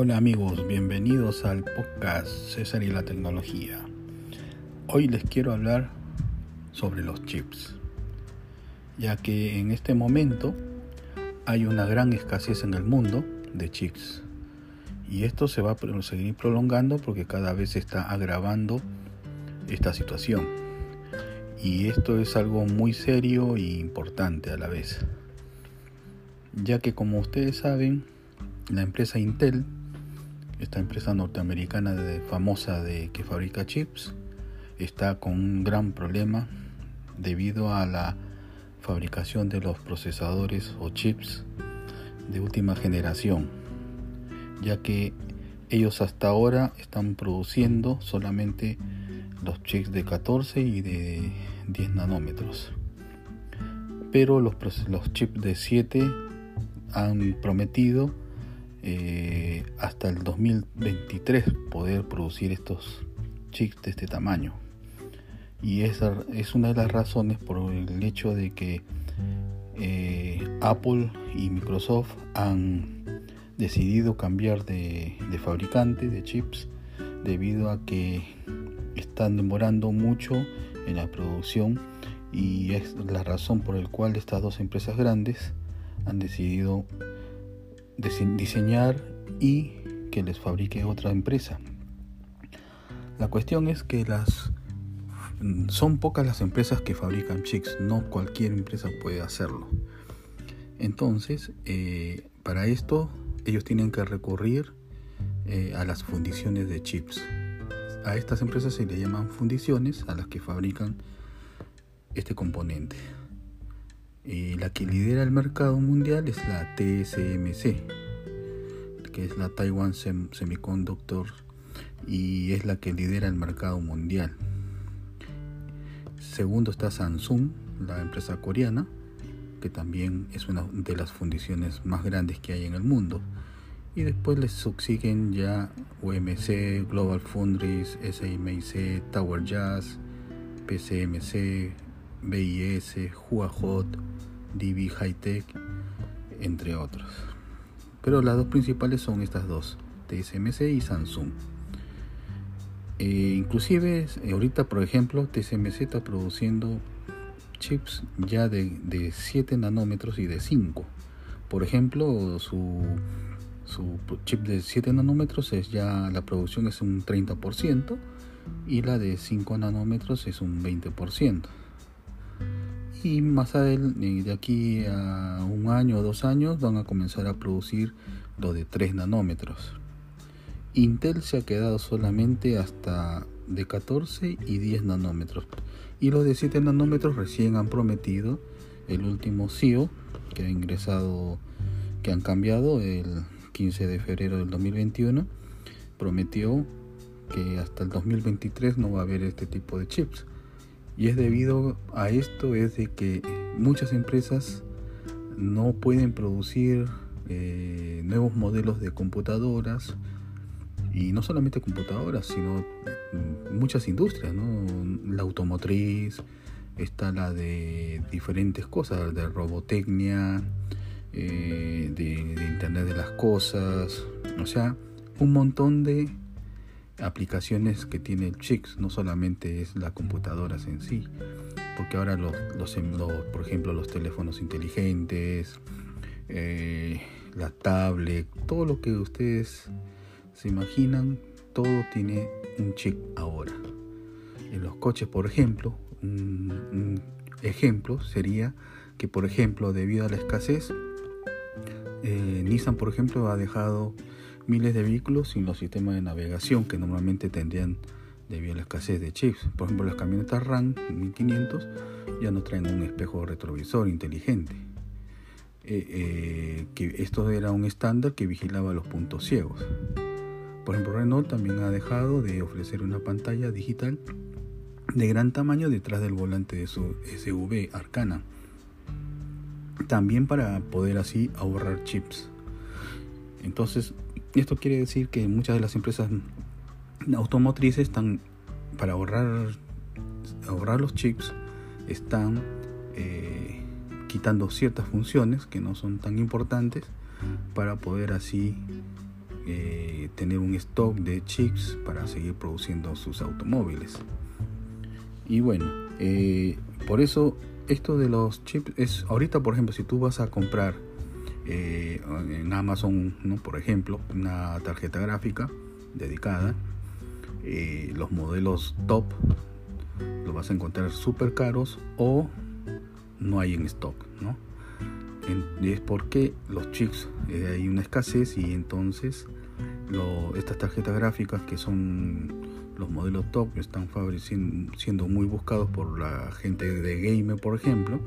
Hola amigos, bienvenidos al podcast César y la tecnología. Hoy les quiero hablar sobre los chips, ya que en este momento hay una gran escasez en el mundo de chips y esto se va a seguir prolongando porque cada vez se está agravando esta situación y esto es algo muy serio e importante a la vez, ya que como ustedes saben, la empresa Intel esta empresa norteamericana de, famosa de que fabrica chips está con un gran problema debido a la fabricación de los procesadores o chips de última generación ya que ellos hasta ahora están produciendo solamente los chips de 14 y de 10 nanómetros. Pero los, los chips de 7 han prometido eh, hasta el 2023 poder producir estos chips de este tamaño. Y esa es una de las razones por el hecho de que eh, Apple y Microsoft han decidido cambiar de, de fabricante de chips debido a que están demorando mucho en la producción y es la razón por la cual estas dos empresas grandes han decidido diseñar y que les fabrique otra empresa. La cuestión es que las mm, son pocas las empresas que fabrican chips, no cualquier empresa puede hacerlo. Entonces, eh, para esto ellos tienen que recurrir eh, a las fundiciones de chips. A estas empresas se le llaman fundiciones a las que fabrican este componente. Y la que lidera el mercado mundial es la TSMC, que es la Taiwan Semiconductor y es la que lidera el mercado mundial. Segundo está Samsung, la empresa coreana, que también es una de las fundiciones más grandes que hay en el mundo. Y después les subsiguen ya UMC, Global Foundries, SMIC, Tower Jazz, PCMC, BIS, Huawei, DB Hightech, entre otros. Pero las dos principales son estas dos, TSMC y Samsung. Eh, inclusive eh, ahorita por ejemplo TSMC está produciendo chips ya de, de 7 nanómetros y de 5. Por ejemplo, su, su chip de 7 nanómetros es ya la producción es un 30% y la de 5 nanómetros es un 20% y más adelante, de aquí a un año o dos años van a comenzar a producir lo de 3 nanómetros. Intel se ha quedado solamente hasta de 14 y 10 nanómetros. Y los de 7 nanómetros recién han prometido el último CEO que ha ingresado, que han cambiado el 15 de febrero del 2021, prometió que hasta el 2023 no va a haber este tipo de chips. Y es debido a esto es de que muchas empresas no pueden producir eh, nuevos modelos de computadoras y no solamente computadoras sino muchas industrias ¿no? la automotriz está la de diferentes cosas de robotecnia eh, de internet de las cosas o sea un montón de aplicaciones que tiene el chips, no solamente es la computadora en sí, porque ahora los, los, por ejemplo los teléfonos inteligentes, eh, la tablet, todo lo que ustedes se imaginan, todo tiene un chip ahora. En los coches, por ejemplo, un, ejemplo sería que, por ejemplo, debido a la escasez, eh, Nissan, por ejemplo, ha dejado miles de vehículos sin los sistemas de navegación que normalmente tendrían debido a la escasez de chips. Por ejemplo, las camionetas RAM 1500 ya no traen un espejo retrovisor inteligente. Eh, eh, esto era un estándar que vigilaba los puntos ciegos. Por ejemplo, Renault también ha dejado de ofrecer una pantalla digital de gran tamaño detrás del volante de su SUV Arcana. También para poder así ahorrar chips. Entonces, esto quiere decir que muchas de las empresas automotrices están, para ahorrar, ahorrar los chips, están eh, quitando ciertas funciones que no son tan importantes para poder así eh, tener un stock de chips para seguir produciendo sus automóviles. Y bueno, eh, por eso esto de los chips es, ahorita por ejemplo, si tú vas a comprar eh, en Amazon, ¿no? por ejemplo, una tarjeta gráfica dedicada, los modelos top los vas a encontrar súper caros o no hay en stock, ¿no? es porque los chips hay una escasez y entonces estas tarjetas gráficas que son los modelos top están siendo muy buscados por la gente de gamer por ejemplo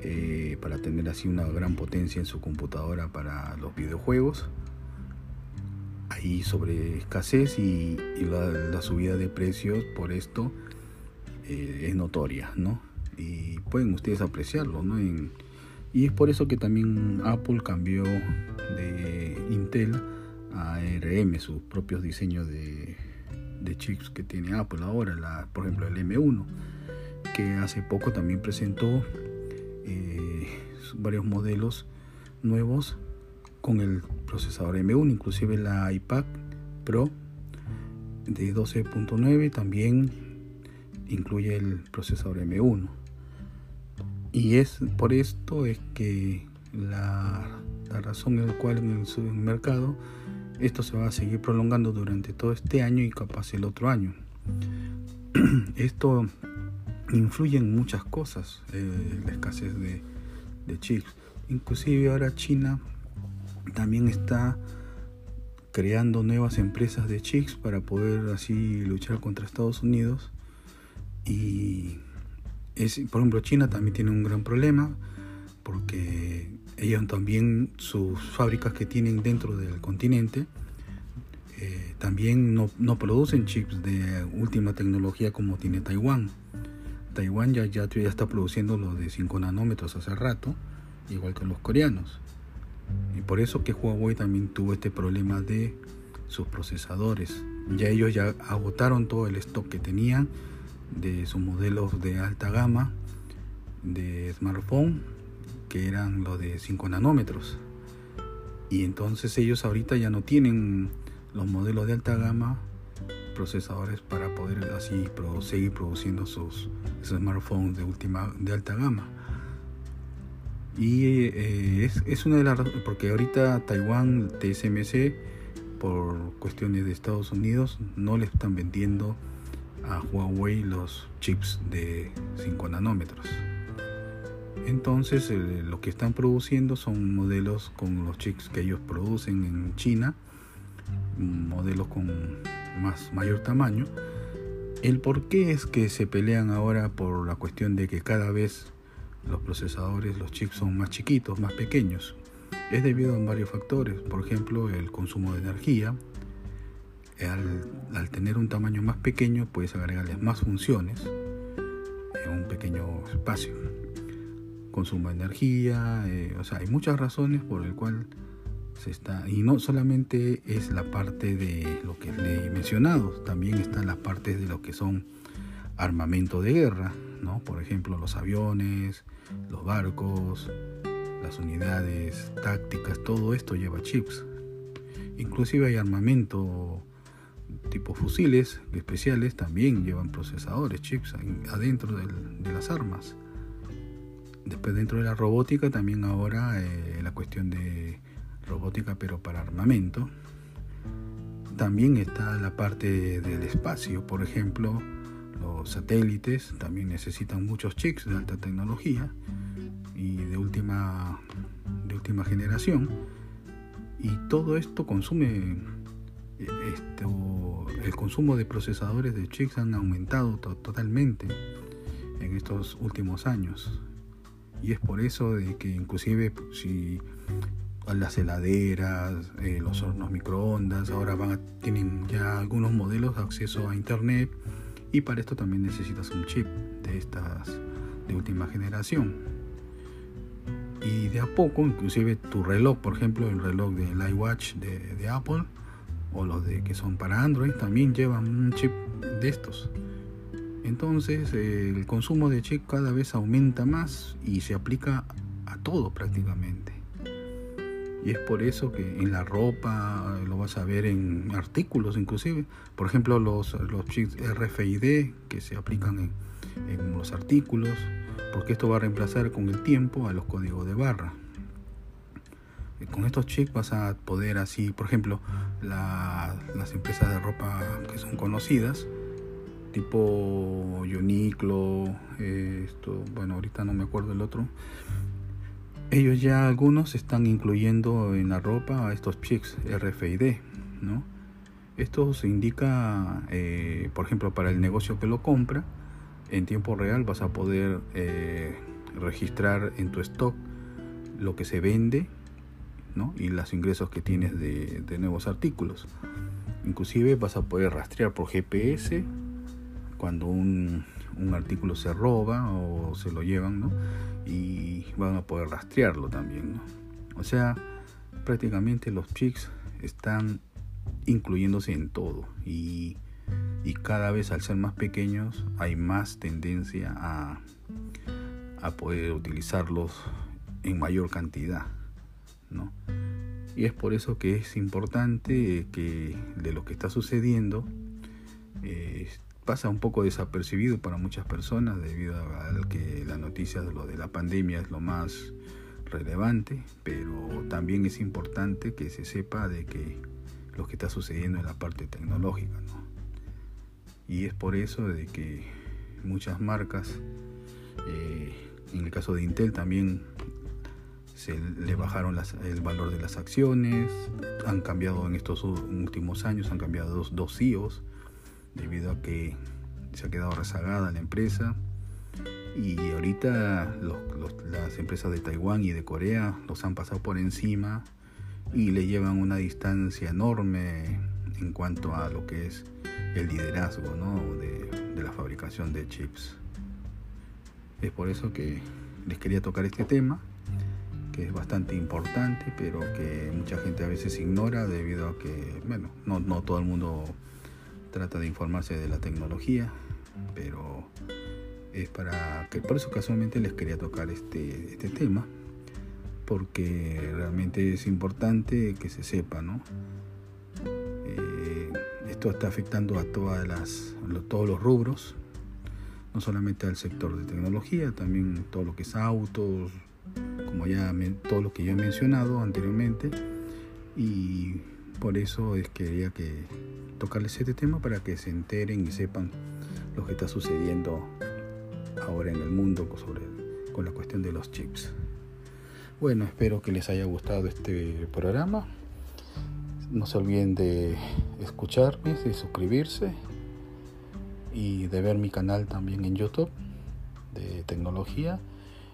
eh, para tener así una gran potencia en su computadora para los videojuegos. Hay sobre escasez y, la, subida de precios por esto eh, es notoria no y pueden ustedes apreciarlo no y es por eso que también Apple cambió de Intel ARM, sus propios diseños de, chips que tiene Apple ahora, la, por ejemplo el M1, que hace poco también presentó eh, varios modelos nuevos con el procesador M1, inclusive la iPad Pro de 12.9 también incluye el procesador M1. Y es por esto es que la, la razón en la cual en el mercado esto se va a seguir prolongando durante todo este año y capaz el otro año. Esto influye en muchas cosas, eh, la escasez de, chips. Inclusive ahora China también está creando nuevas empresas de chips para poder así luchar contra Estados Unidos. Y por ejemplo, China también tiene un gran problema porque ellos también sus fábricas que tienen dentro del continente eh, también no, no, producen chips de última tecnología como tiene Taiwán. Taiwán ya, ya, ya está produciendo los de 5 nanómetros hace rato, igual que los coreanos. Y por eso que Huawei también tuvo este problema de sus procesadores. Ya ellos ya agotaron todo el stock que tenían de sus modelos de alta gama de smartphone que eran los de 5 nanómetros. Y entonces ellos ahorita ya no tienen los modelos de alta gama procesadores para poder así seguir produciendo sus, smartphones de última de alta gama y eh, es, es, una de las porque ahorita Taiwán TSMC por cuestiones de Estados Unidos no le están vendiendo a Huawei los chips de 5 nanómetros entonces lo que están produciendo son modelos con los chips que ellos producen en China, modelos con más mayor tamaño. El por qué es que se pelean ahora por la cuestión de que cada vez los procesadores, los chips son más chiquitos, más pequeños. Es debido a varios factores, por ejemplo el consumo de energía. Al, al tener un tamaño más pequeño puedes agregarles más funciones en un pequeño espacio consumo de energía, eh, o sea, hay muchas razones por el cual se está, y no solamente es la parte de lo que le he mencionado, también están las partes de lo que son armamento de guerra, ¿no? Por ejemplo, los aviones, los barcos, las unidades tácticas, todo esto lleva chips. Inclusive hay armamento tipo fusiles especiales, también llevan procesadores, chips adentro de las armas. Después dentro de la robótica también ahora eh, la cuestión de robótica pero para armamento. También está la parte del espacio, por ejemplo, los satélites también necesitan muchos chips de alta tecnología y de última, de última generación. Y todo esto consume, esto, el consumo de procesadores de chips han aumentado totalmente en estos últimos años y es por eso de que inclusive si las heladeras, eh, los hornos microondas, ahora van tienen ya algunos modelos de acceso a internet y para esto también necesitas un chip de estas de última generación. Y de a poco, inclusive tu reloj, por ejemplo, el reloj de iWatch de, de Apple o los de que son para Android también llevan un chip de estos. Entonces el consumo de chip cada vez aumenta más y se aplica a todo prácticamente. Y es por eso que en la ropa lo vas a ver en artículos inclusive. Por ejemplo, los, los chips RFID que se aplican en, los artículos, porque esto va a reemplazar con el tiempo a los códigos de barra. Con estos chips vas a poder así, por ejemplo, las empresas de ropa que son conocidas, tipo Uniqlo, esto, bueno, ahorita no me acuerdo el otro, ellos ya algunos están incluyendo en la ropa a estos chips RFID, ¿no? Esto se indica, eh, por ejemplo, para el negocio que lo compra, en tiempo real vas a poder eh, registrar en tu stock lo que se vende ¿no? y los ingresos que tienes de, de, nuevos artículos. Inclusive vas a poder rastrear por GPS cuando un, un artículo se roba o se lo llevan, ¿no? y van a poder rastrearlo también. O sea, prácticamente los chips están incluyéndose en todo y, y, cada vez al ser más pequeños hay más tendencia a, a poder utilizarlos en mayor cantidad. ¿no? Y es por eso que es importante que de lo que está sucediendo eh, pasa un poco desapercibido para muchas personas debido a que la noticia de lo de la pandemia es lo más relevante, pero también es importante que se sepa de que lo que está sucediendo en la parte tecnológica, ¿no? Y es por eso de que muchas marcas, eh, en el caso de Intel también se le bajaron las, el valor de las acciones, han cambiado en estos últimos años, han cambiado dos, dos CEOs, debido a que se ha quedado rezagada la empresa y ahorita las empresas de Taiwán y de Corea los han pasado por encima y le llevan una distancia enorme en cuanto a lo que es el liderazgo de, de la fabricación de chips. Es por eso que les quería tocar este tema, que es bastante importante, pero que mucha gente a veces ignora debido a que, bueno, no, no todo el mundo trata de informarse de la tecnología, pero es para que por eso casualmente les quería tocar este, este tema, porque realmente es importante que se sepa, ¿no? Eh, esto está afectando a todas las, todos los rubros, no solamente al sector de tecnología, también todo lo que es autos, como ya todo lo que yo he mencionado anteriormente, y por eso es que quería que tocarles este tema para que se enteren y sepan lo que está sucediendo ahora en el mundo sobre, con la cuestión de los chips. Bueno, espero que les haya gustado este programa. No se olviden de escucharme, de suscribirse y de ver mi canal también en YouTube de tecnología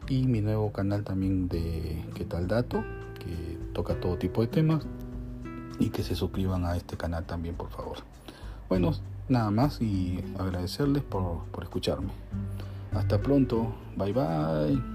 y mi nuevo canal también de qué tal dato que toca todo tipo de temas y que se suscriban a este canal también, por favor. Bueno, nada más y agradecerles por, por escucharme. Hasta pronto, bye bye.